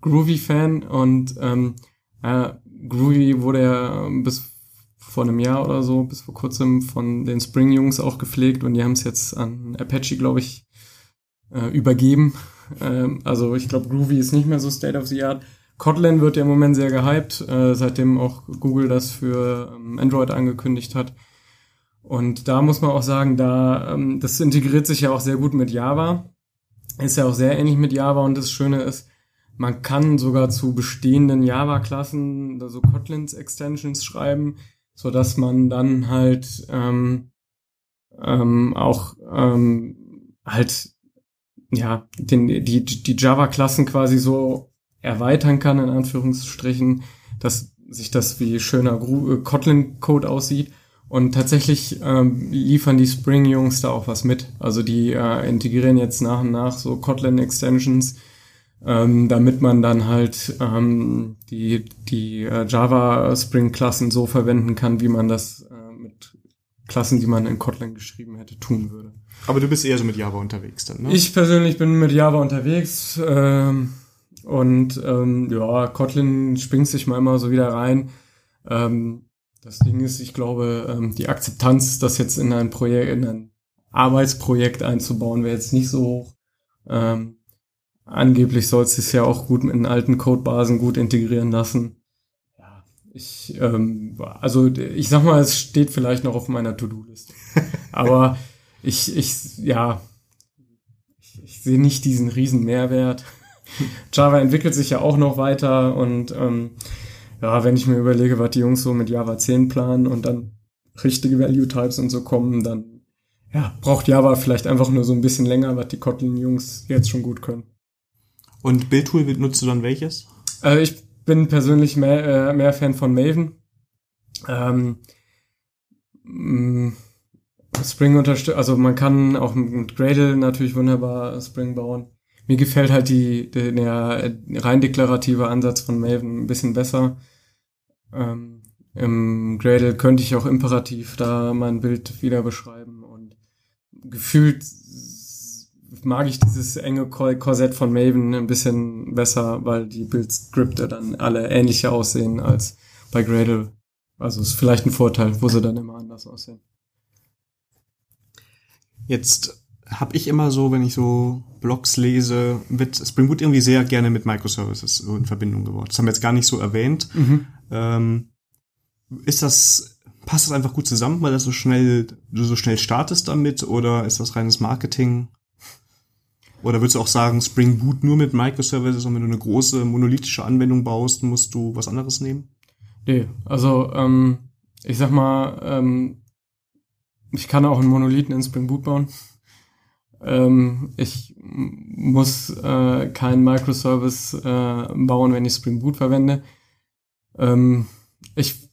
Groovy-Fan und ähm, äh, Groovy wurde ja bis vor einem Jahr oder so, bis vor kurzem von den Spring-Jungs auch gepflegt und die haben es jetzt an Apache, glaube ich, äh, übergeben. Ähm, also ich glaube, Groovy ist nicht mehr so State of the Art. Kotlin wird ja im Moment sehr gehypt, äh, seitdem auch Google das für ähm, Android angekündigt hat. Und da muss man auch sagen, da ähm, das integriert sich ja auch sehr gut mit Java. Ist ja auch sehr ähnlich mit Java und das Schöne ist, man kann sogar zu bestehenden Java-Klassen so Kotlins Extensions schreiben, so dass man dann halt ähm, ähm, auch ähm, halt ja, den, die, die Java-Klassen quasi so erweitern kann, in Anführungsstrichen, dass sich das wie schöner äh, Kotlin-Code aussieht. Und tatsächlich ähm, liefern die Spring-Jungs da auch was mit. Also die äh, integrieren jetzt nach und nach so Kotlin-Extensions, ähm, damit man dann halt ähm, die, die äh, Java Spring-Klassen so verwenden kann, wie man das äh, mit Klassen, die man in Kotlin geschrieben hätte, tun würde. Aber du bist eher so mit Java unterwegs dann, ne? Ich persönlich bin mit Java unterwegs ähm, und ähm, ja, Kotlin springt sich mal immer so wieder rein. Ähm, das Ding ist, ich glaube, ähm, die Akzeptanz, das jetzt in ein Projekt, in ein Arbeitsprojekt einzubauen, wäre jetzt nicht so hoch. Ähm, angeblich soll es sich ja auch gut mit den alten Codebasen gut integrieren lassen. Ja, ich, ähm, also ich sag mal, es steht vielleicht noch auf meiner To-Do-Liste. Aber ich, ich, ja, ich, ich sehe nicht diesen riesen Mehrwert. Java entwickelt sich ja auch noch weiter und ähm, ja, wenn ich mir überlege, was die Jungs so mit Java 10 planen und dann richtige Value Types und so kommen, dann ja, braucht Java vielleicht einfach nur so ein bisschen länger, was die Kotlin-Jungs jetzt schon gut können. Und Bildtool nutzt du dann welches? Äh, ich bin persönlich mehr, äh, mehr Fan von Maven. Ähm, mm, Spring unterstützt, also man kann auch mit Gradle natürlich wunderbar Spring bauen. Mir gefällt halt die, der, rein deklarative Ansatz von Maven ein bisschen besser. Ähm, Im Gradle könnte ich auch imperativ da mein Bild wieder beschreiben und gefühlt mag ich dieses enge Korsett von Maven ein bisschen besser, weil die Bildskripte dann alle ähnlicher aussehen als bei Gradle. Also ist vielleicht ein Vorteil, wo sie dann immer anders aussehen. Jetzt habe ich immer so, wenn ich so Blogs lese, wird Spring Boot irgendwie sehr gerne mit Microservices so in Verbindung gebracht. Das haben wir jetzt gar nicht so erwähnt. Mhm. Ähm, ist das, passt das einfach gut zusammen, weil das so schnell, du so schnell startest damit oder ist das reines Marketing? Oder würdest du auch sagen, Spring Boot nur mit Microservices und wenn du eine große monolithische Anwendung baust, musst du was anderes nehmen? Nee, also ähm, ich sag mal, ähm, ich kann auch einen Monolithen in Spring Boot bauen. Ähm, ich muss äh, keinen Microservice äh, bauen, wenn ich Spring Boot verwende. Ähm, ich,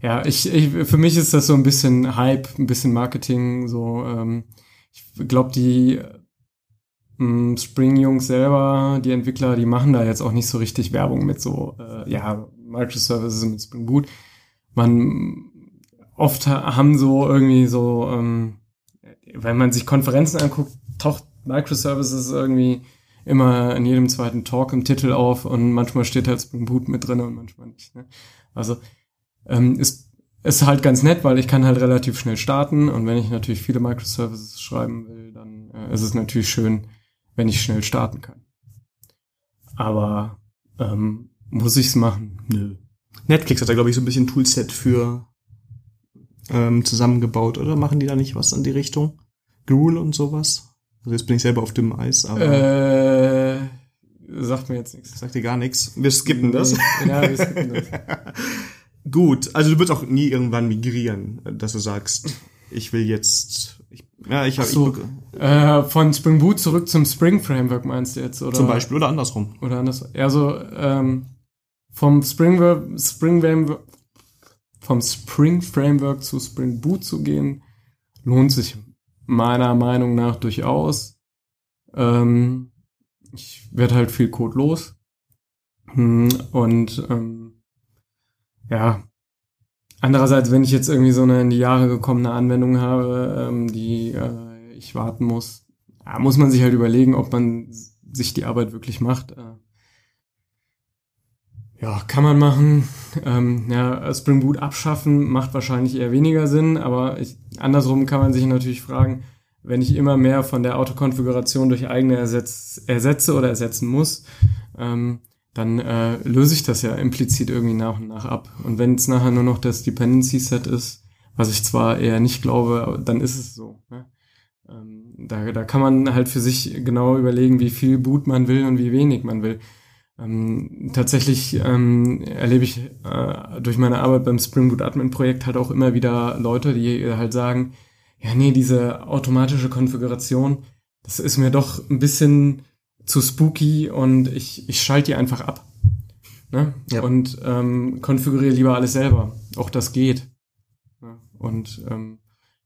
ja, ich, ich, für mich ist das so ein bisschen Hype, ein bisschen Marketing, so, ähm, ich glaube, die ähm, Spring-Jungs selber, die Entwickler, die machen da jetzt auch nicht so richtig Werbung mit so, äh, ja, Microservices mit Spring Boot. Man, oft haben so irgendwie so, ähm, wenn man sich Konferenzen anguckt, taucht Microservices irgendwie immer in jedem zweiten Talk im Titel auf und manchmal steht halt Spring Boot mit drin und manchmal nicht. Ne? Also ähm, ist, ist halt ganz nett, weil ich kann halt relativ schnell starten und wenn ich natürlich viele Microservices schreiben will, dann äh, ist es natürlich schön, wenn ich schnell starten kann. Aber ähm, muss ich's machen? Nö. Netflix hat da, glaube ich, so ein bisschen Toolset für ähm, zusammengebaut, oder? Machen die da nicht was an die Richtung? Gruel und sowas? Also jetzt bin ich selber auf dem Eis, aber. Äh, sagt mir jetzt nichts. Sagt dir gar nichts. Wir skippen das. Ja, wir skippen das. Gut, also du wirst auch nie irgendwann migrieren, dass du sagst, ich will jetzt. Ich, ja, ich habe so, äh, von Spring Boot zurück zum Spring Framework meinst du jetzt oder? Zum Beispiel oder andersrum. Oder andersrum. Also ähm, vom Spring Spring vom Spring Framework zu Spring Boot zu gehen, lohnt sich meiner Meinung nach durchaus. Ähm, ich werde halt viel Code los. Hm, und ähm, ja, andererseits, wenn ich jetzt irgendwie so eine in die Jahre gekommene Anwendung habe, ähm, die äh, ich warten muss, ja, muss man sich halt überlegen, ob man sich die Arbeit wirklich macht. Äh, ja, kann man machen. Ähm, ja, Spring Boot abschaffen macht wahrscheinlich eher weniger Sinn, aber ich, andersrum kann man sich natürlich fragen, wenn ich immer mehr von der Autokonfiguration durch eigene ersetz, ersetze oder ersetzen muss, ähm, dann äh, löse ich das ja implizit irgendwie nach und nach ab. Und wenn es nachher nur noch das Dependency Set ist, was ich zwar eher nicht glaube, dann ist es so. Ne? Ähm, da, da kann man halt für sich genau überlegen, wie viel Boot man will und wie wenig man will. Ähm, tatsächlich ähm, erlebe ich äh, durch meine Arbeit beim Spring Boot Admin Projekt halt auch immer wieder Leute, die halt sagen, ja nee, diese automatische Konfiguration, das ist mir doch ein bisschen zu spooky und ich, ich schalte die einfach ab. Ne? Ja. Und ähm, konfiguriere lieber alles selber. Auch das geht. Ja. Und ähm,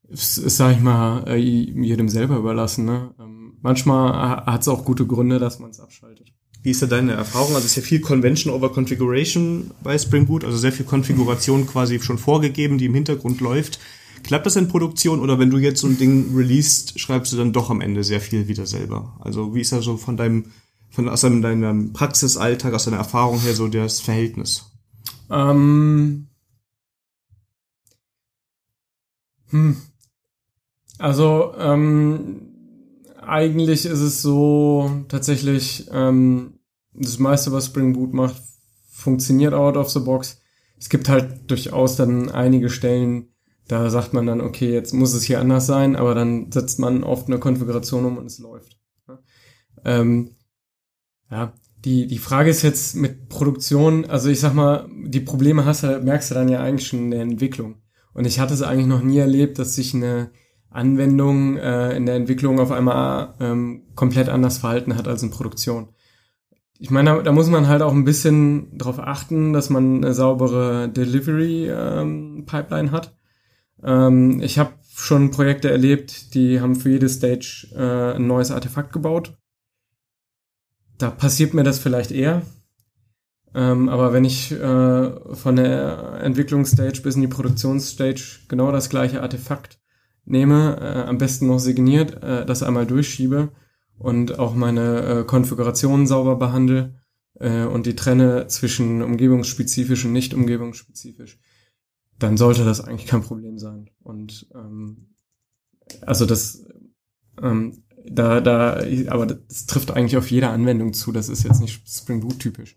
ist, ist, sag ich mal, äh, jedem selber überlassen. Ne? Ähm, manchmal hat es auch gute Gründe, dass man es abschaltet. Wie ist da deine Erfahrung? Also ist ja viel Convention over Configuration bei Spring Boot, also sehr viel Konfiguration quasi schon vorgegeben, die im Hintergrund läuft. Klappt das in Produktion oder wenn du jetzt so ein Ding released, schreibst du dann doch am Ende sehr viel wieder selber? Also wie ist da so von deinem, von aus deinem Praxisalltag, aus deiner Erfahrung her so das Verhältnis? Ähm, hm. Also ähm, eigentlich ist es so tatsächlich, ähm, das meiste, was Spring Boot macht, funktioniert out of the box. Es gibt halt durchaus dann einige Stellen, da sagt man dann, okay, jetzt muss es hier anders sein, aber dann setzt man oft eine Konfiguration um und es läuft. Ja, ähm, ja die, die Frage ist jetzt mit Produktion, also ich sag mal, die Probleme hast du, merkst du dann ja eigentlich schon in der Entwicklung. Und ich hatte es eigentlich noch nie erlebt, dass sich eine Anwendung äh, in der Entwicklung auf einmal ähm, komplett anders verhalten hat als in Produktion. Ich meine, da, da muss man halt auch ein bisschen darauf achten, dass man eine saubere Delivery-Pipeline ähm, hat. Ähm, ich habe schon Projekte erlebt, die haben für jede Stage äh, ein neues Artefakt gebaut. Da passiert mir das vielleicht eher. Ähm, aber wenn ich äh, von der Entwicklungsstage bis in die Produktionsstage genau das gleiche Artefakt nehme, äh, am besten noch signiert, äh, das einmal durchschiebe und auch meine äh, Konfigurationen sauber behandle äh, und die trenne zwischen umgebungsspezifisch und nicht umgebungsspezifisch, dann sollte das eigentlich kein Problem sein. Und ähm, also das ähm, da, da, aber das trifft eigentlich auf jede Anwendung zu. Das ist jetzt nicht Spring Boot typisch.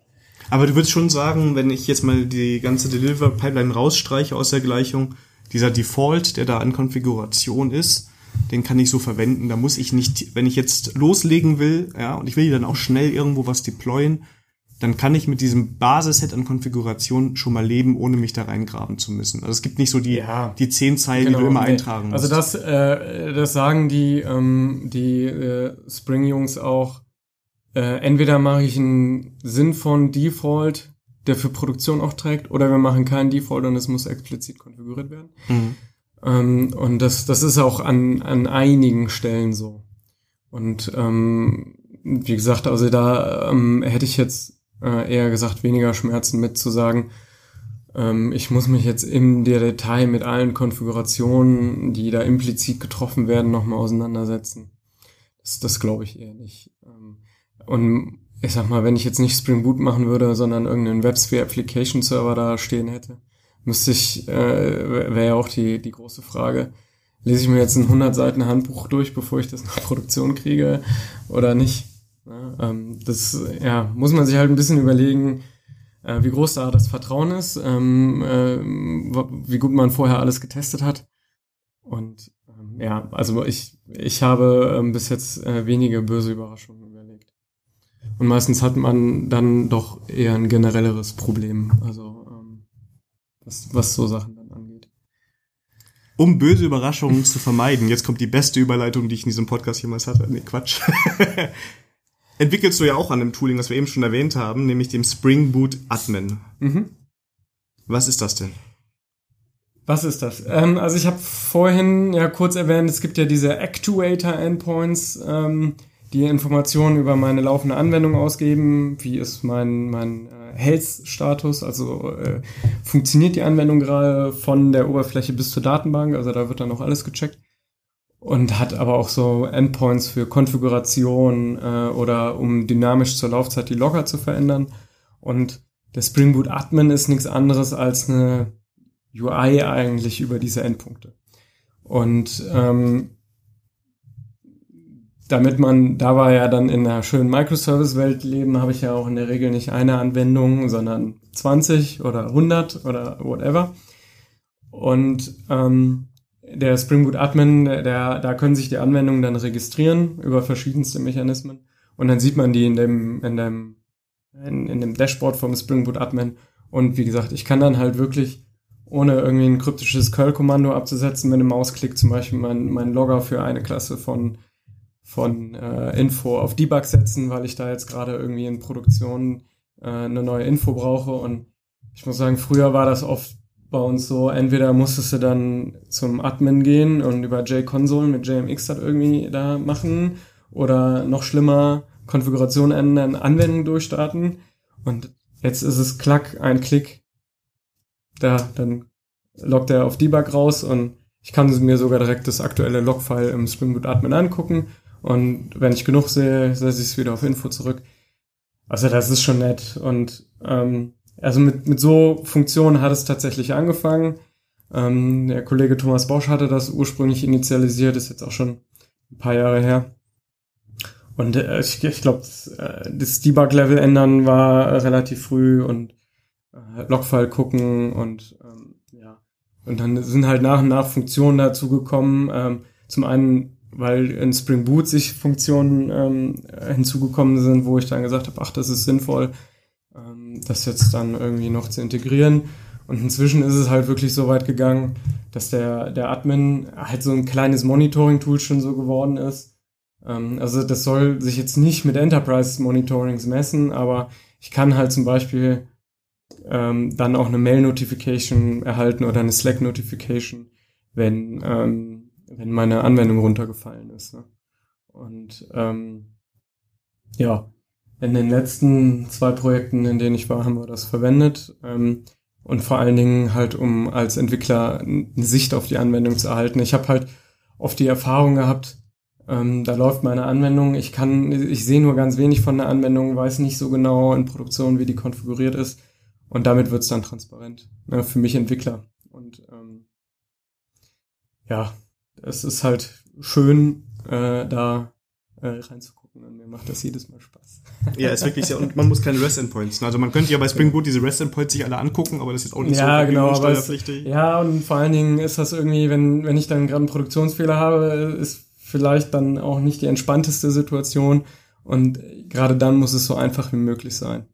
Aber du würdest schon sagen, wenn ich jetzt mal die ganze Deliver Pipeline rausstreiche aus der Gleichung, dieser Default, der da an Konfiguration ist, den kann ich so verwenden. Da muss ich nicht, wenn ich jetzt loslegen will, ja, und ich will dann auch schnell irgendwo was deployen, dann kann ich mit diesem Basisset an Konfiguration schon mal leben, ohne mich da reingraben zu müssen. Also es gibt nicht so die, ja, die zehn Zeilen, genau, die du genau. immer nee. eintragen musst. Also das, äh, das sagen die, ähm, die äh, Spring-Jungs auch. Äh, entweder mache ich einen Sinn von Default der für Produktion auch trägt, oder wir machen keinen Default und es muss explizit konfiguriert werden. Mhm. Ähm, und das, das ist auch an, an einigen Stellen so. Und ähm, wie gesagt, also da ähm, hätte ich jetzt äh, eher gesagt, weniger Schmerzen mit zu sagen, ähm, ich muss mich jetzt im der Detail mit allen Konfigurationen, die da implizit getroffen werden, nochmal auseinandersetzen. Das, das glaube ich eher nicht. Ähm, und ich sag mal, wenn ich jetzt nicht Spring Boot machen würde, sondern irgendeinen WebSphere Application Server da stehen hätte, müsste ich, äh, wäre ja auch die, die große Frage, lese ich mir jetzt ein 100 Seiten Handbuch durch, bevor ich das nach Produktion kriege oder nicht? Ja, ähm, das, ja, muss man sich halt ein bisschen überlegen, äh, wie groß da das Vertrauen ist, ähm, äh, wie gut man vorher alles getestet hat. Und ähm, ja, also ich, ich habe ähm, bis jetzt äh, wenige böse Überraschungen und meistens hat man dann doch eher ein generelleres Problem, also ähm, was, was so Sachen dann angeht. Um böse Überraschungen zu vermeiden, jetzt kommt die beste Überleitung, die ich in diesem Podcast jemals hatte. Nee, Quatsch. Entwickelst du ja auch an einem Tooling, was wir eben schon erwähnt haben, nämlich dem Spring Boot Admin. Mhm. Was ist das denn? Was ist das? Ähm, also ich habe vorhin ja kurz erwähnt, es gibt ja diese Actuator-Endpoints, ähm, die Informationen über meine laufende Anwendung ausgeben. Wie ist mein, mein äh, Health-Status? Also äh, funktioniert die Anwendung gerade von der Oberfläche bis zur Datenbank? Also da wird dann noch alles gecheckt. Und hat aber auch so Endpoints für Konfiguration äh, oder um dynamisch zur Laufzeit die Logger zu verändern. Und der Spring Boot Admin ist nichts anderes als eine UI eigentlich über diese Endpunkte. Und ähm, damit man, da war ja dann in einer schönen Microservice-Welt leben, habe ich ja auch in der Regel nicht eine Anwendung, sondern 20 oder 100 oder whatever. Und ähm, der Spring Boot Admin, der, da können sich die Anwendungen dann registrieren über verschiedenste Mechanismen und dann sieht man die in dem, in dem, in, in dem Dashboard vom Spring Boot Admin. Und wie gesagt, ich kann dann halt wirklich ohne irgendwie ein kryptisches Curl-Kommando abzusetzen, mit einem Mausklick zum Beispiel mein, mein Logger für eine Klasse von von äh, Info auf Debug setzen, weil ich da jetzt gerade irgendwie in Produktion äh, eine neue Info brauche. Und ich muss sagen, früher war das oft bei uns so, entweder musstest du dann zum Admin gehen und über JConsole mit JMX das irgendwie da machen oder noch schlimmer, Konfiguration ändern, Anwendung durchstarten. Und jetzt ist es klack, ein Klick, da, dann loggt er auf Debug raus und ich kann mir sogar direkt das aktuelle Logfile im Spring Boot Admin angucken und wenn ich genug sehe, setze ich es wieder auf Info zurück. Also das ist schon nett und ähm, also mit, mit so Funktionen hat es tatsächlich angefangen. Ähm, der Kollege Thomas Bosch hatte das ursprünglich initialisiert, ist jetzt auch schon ein paar Jahre her. Und äh, ich, ich glaube, das, äh, das Debug-Level ändern war relativ früh und äh, Logfile gucken und ähm, ja. Und dann sind halt nach und nach Funktionen dazu gekommen. Ähm, zum einen, weil in Spring Boot sich Funktionen ähm, hinzugekommen sind, wo ich dann gesagt habe, ach, das ist sinnvoll, ähm, das jetzt dann irgendwie noch zu integrieren. Und inzwischen ist es halt wirklich so weit gegangen, dass der, der Admin halt so ein kleines Monitoring-Tool schon so geworden ist. Ähm, also das soll sich jetzt nicht mit Enterprise-Monitorings messen, aber ich kann halt zum Beispiel ähm, dann auch eine Mail-Notification erhalten oder eine Slack-Notification, wenn, ähm, wenn meine Anwendung runtergefallen ist. Ne? Und ähm, ja, in den letzten zwei Projekten, in denen ich war, haben wir das verwendet. Ähm, und vor allen Dingen halt, um als Entwickler eine Sicht auf die Anwendung zu erhalten. Ich habe halt oft die Erfahrung gehabt, ähm, da läuft meine Anwendung, ich kann, ich sehe nur ganz wenig von der Anwendung, weiß nicht so genau in Produktion, wie die konfiguriert ist. Und damit wird es dann transparent. Ne, für mich Entwickler. Und ähm, ja, es ist halt schön, äh, da äh, reinzugucken. Und mir macht das jedes Mal Spaß. Ja, ist wirklich sehr. Und man muss keine REST-Endpoints. Also man könnte ja bei Spring Boot diese REST-Endpoints sich alle angucken, aber das ist auch nicht ja, so genau, aber es, Ja, und vor allen Dingen ist das irgendwie, wenn, wenn ich dann gerade einen Produktionsfehler habe, ist vielleicht dann auch nicht die entspannteste Situation. Und gerade dann muss es so einfach wie möglich sein.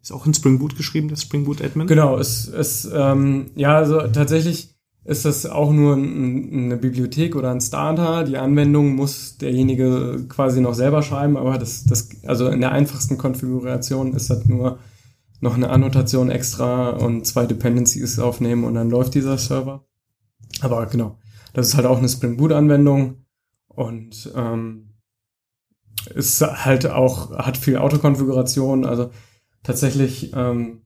Ist auch in Spring Boot geschrieben, das Spring Boot Admin? Genau, es, es ähm, ja, also tatsächlich ist das auch nur ein, eine Bibliothek oder ein Starter. Die Anwendung muss derjenige quasi noch selber schreiben, aber das, das, also in der einfachsten Konfiguration ist das nur noch eine Annotation extra und zwei Dependencies aufnehmen und dann läuft dieser Server. Aber genau, das ist halt auch eine Spring Boot Anwendung und ähm, ist halt auch, hat viel Autokonfiguration, also tatsächlich ähm,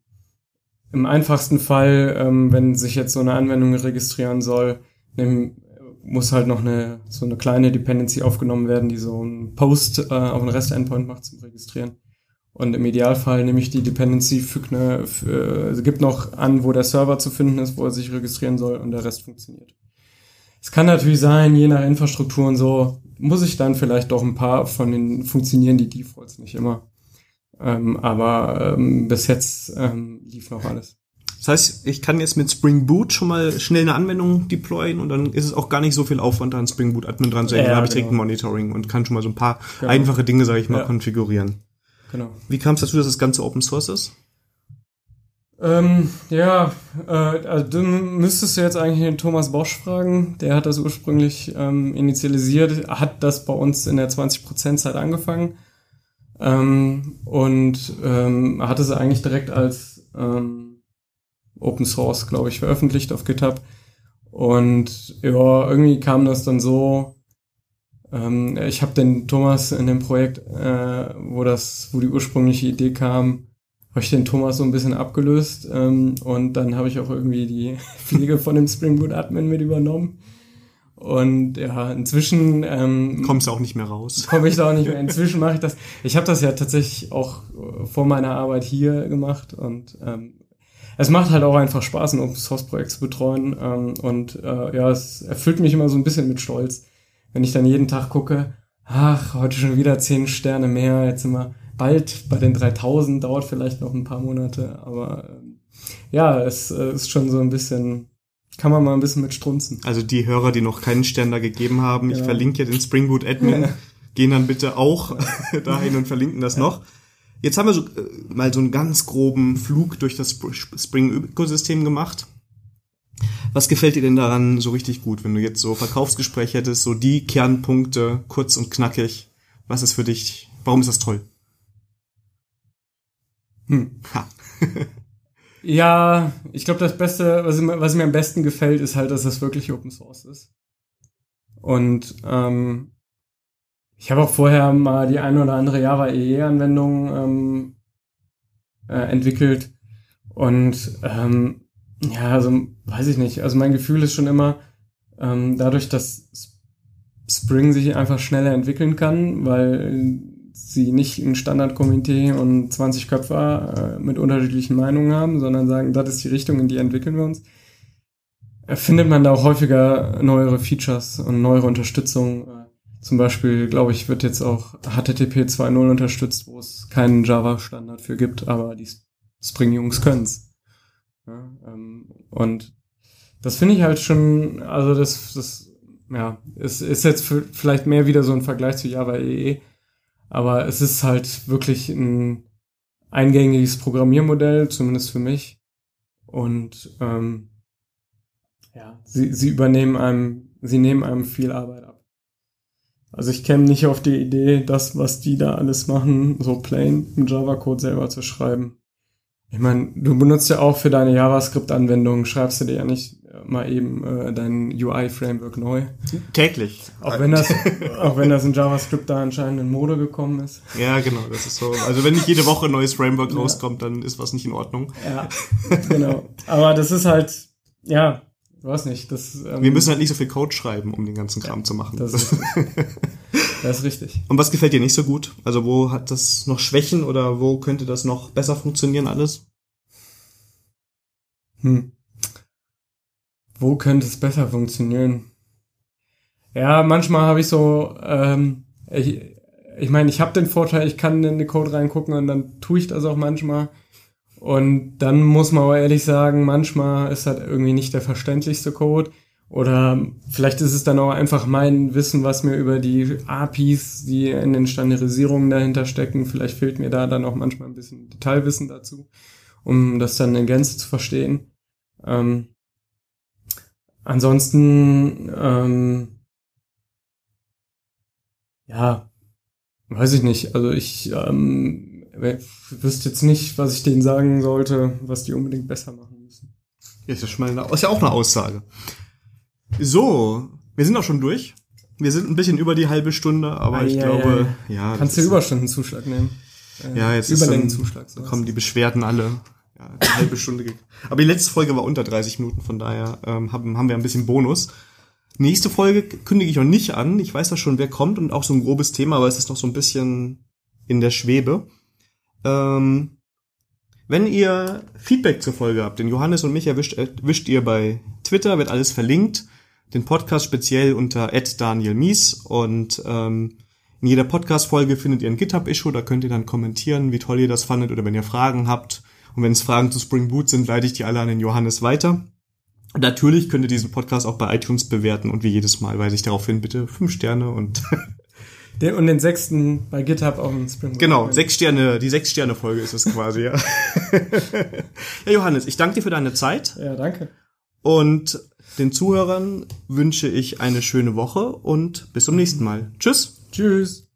im einfachsten Fall, ähm, wenn sich jetzt so eine Anwendung registrieren soll, nehm, muss halt noch eine so eine kleine Dependency aufgenommen werden, die so ein Post äh, auf einen REST-Endpoint macht zum Registrieren. Und im Idealfall nehme ich die Dependency, fügt eine, also gibt noch an, wo der Server zu finden ist, wo er sich registrieren soll und der Rest funktioniert. Es kann natürlich sein, je nach Infrastruktur und so, muss ich dann vielleicht doch ein paar von den funktionieren die Defaults nicht immer. Ähm, aber ähm, bis jetzt ähm, lief noch alles. Das heißt, ich kann jetzt mit Spring Boot schon mal schnell eine Anwendung deployen und dann ist es auch gar nicht so viel Aufwand an Spring Boot Admin dran zu hängen. Ja, dann habe ich direkt genau. ein Monitoring und kann schon mal so ein paar genau. einfache Dinge, sage ich mal, ja. konfigurieren. Genau. Wie kam es dazu, dass das Ganze Open Source ist? Ähm, ja, äh, also du müsstest du jetzt eigentlich den Thomas Bosch fragen. Der hat das ursprünglich ähm, initialisiert, hat das bei uns in der 20% Zeit angefangen ähm, und ähm, hat es eigentlich direkt als ähm, Open Source, glaube ich, veröffentlicht auf GitHub. Und ja, irgendwie kam das dann so. Ähm, ich habe den Thomas in dem Projekt, äh, wo das, wo die ursprüngliche Idee kam, habe ich den Thomas so ein bisschen abgelöst ähm, und dann habe ich auch irgendwie die Pflege von dem Spring Boot Admin mit übernommen. Und ja, inzwischen ähm, kommst du auch nicht mehr raus. Komme ich da auch nicht mehr. Inzwischen mache ich das. Ich habe das ja tatsächlich auch äh, vor meiner Arbeit hier gemacht und ähm, es macht halt auch einfach Spaß, ein Open Source Projekt zu betreuen. Ähm, und äh, ja, es erfüllt mich immer so ein bisschen mit Stolz, wenn ich dann jeden Tag gucke, ach, heute schon wieder zehn Sterne mehr, jetzt sind wir bald bei den 3000, dauert vielleicht noch ein paar Monate, aber ähm, ja, es äh, ist schon so ein bisschen kann man mal ein bisschen mit strunzen. Also die Hörer, die noch keinen Stern da gegeben haben, ich verlinke ja den Spring Boot Admin, ja. gehen dann bitte auch dahin und verlinken das ja. noch. Jetzt haben wir so, äh, mal so einen ganz groben Flug durch das Spring-Ökosystem gemacht. Was gefällt dir denn daran so richtig gut, wenn du jetzt so Verkaufsgespräch hättest, so die Kernpunkte, kurz und knackig? Was ist für dich, warum ist das toll? Hm. Ha. ja, ich glaube, das Beste, was, was, mir am besten gefällt, ist halt, dass das wirklich Open Source ist. Und ähm, ich habe auch vorher mal die eine oder andere Java EE-Anwendung ähm, äh, entwickelt. Und ähm, ja, also weiß ich nicht. Also mein Gefühl ist schon immer, ähm, dadurch, dass Spring sich einfach schneller entwickeln kann, weil sie nicht ein Standardkomitee und 20 Köpfe äh, mit unterschiedlichen Meinungen haben, sondern sagen, das ist die Richtung, in die entwickeln wir uns, findet man da auch häufiger neuere Features und neuere Unterstützung. Zum Beispiel, glaube ich, wird jetzt auch HTTP 2.0 unterstützt, wo es keinen Java-Standard für gibt, aber die Spring-Jungs können's. Ja, ähm, und das finde ich halt schon, also das, das, ja, es ist jetzt vielleicht mehr wieder so ein Vergleich zu Java EE, aber es ist halt wirklich ein eingängiges Programmiermodell, zumindest für mich. Und ähm, ja, sie, sie übernehmen einem, sie nehmen einem viel Arbeit ab. Also ich käme nicht auf die Idee, das, was die da alles machen, so plain im Java-Code selber zu schreiben. Ich meine, du benutzt ja auch für deine JavaScript-Anwendung, schreibst du dir ja nicht mal eben äh, dein UI-Framework neu. Täglich. Auch wenn das, auch wenn das in JavaScript da anscheinend in Mode gekommen ist. Ja, genau, das ist so. Also wenn nicht jede Woche ein neues Framework ja. rauskommt, dann ist was nicht in Ordnung. Ja, genau. Aber das ist halt, ja, weiß nicht. Das, ähm, Wir müssen halt nicht so viel Code schreiben, um den ganzen Kram ja, zu machen. Das ist, das ist richtig. Und was gefällt dir nicht so gut? Also wo hat das noch Schwächen oder wo könnte das noch besser funktionieren alles? Hm. Wo könnte es besser funktionieren? Ja, manchmal habe ich so, ähm, ich, ich meine, ich habe den Vorteil, ich kann in den Code reingucken und dann tue ich das auch manchmal. Und dann muss man aber ehrlich sagen, manchmal ist das irgendwie nicht der verständlichste Code. Oder vielleicht ist es dann auch einfach mein Wissen, was mir über die APIs, die in den Standardisierungen dahinter stecken. Vielleicht fehlt mir da dann auch manchmal ein bisschen Detailwissen dazu, um das dann in Gänze zu verstehen. Ähm, ansonsten, ähm, ja, weiß ich nicht. Also ich ähm, wüsste jetzt nicht, was ich denen sagen sollte, was die unbedingt besser machen müssen. Ja, ist ja schon mal ist ja auch eine Aussage. So, wir sind auch schon durch. Wir sind ein bisschen über die halbe Stunde, aber ah, ich ja, glaube, ja. ja Kannst du Überstundenzuschlag nehmen? Äh, ja, jetzt Überlängenzuschlag. Dann, kommen die Beschwerden alle. Ja, eine halbe Stunde. Aber die letzte Folge war unter 30 Minuten, von daher ähm, haben, haben wir ein bisschen Bonus. Nächste Folge kündige ich noch nicht an. Ich weiß ja schon, wer kommt und auch so ein grobes Thema, aber es ist noch so ein bisschen in der Schwebe. Ähm, wenn ihr Feedback zur Folge habt, den Johannes und mich erwischt, erwischt ihr bei Twitter, wird alles verlinkt. Den Podcast speziell unter @danielmies und ähm, in jeder Podcast-Folge findet ihr ein GitHub-Issue, da könnt ihr dann kommentieren, wie toll ihr das fandet oder wenn ihr Fragen habt. Und wenn es Fragen zu Spring Boot sind, leite ich die alle an den Johannes weiter. Und natürlich könnt ihr diesen Podcast auch bei iTunes bewerten und wie jedes Mal weise ich darauf hin, bitte fünf Sterne und Den, und den sechsten bei GitHub auf dem Spring. Genau, sechs Sterne, die sechs Sterne Folge ist es quasi, ja. ja, Johannes, ich danke dir für deine Zeit. Ja, danke. Und den Zuhörern wünsche ich eine schöne Woche und bis zum nächsten Mal. Tschüss. Tschüss.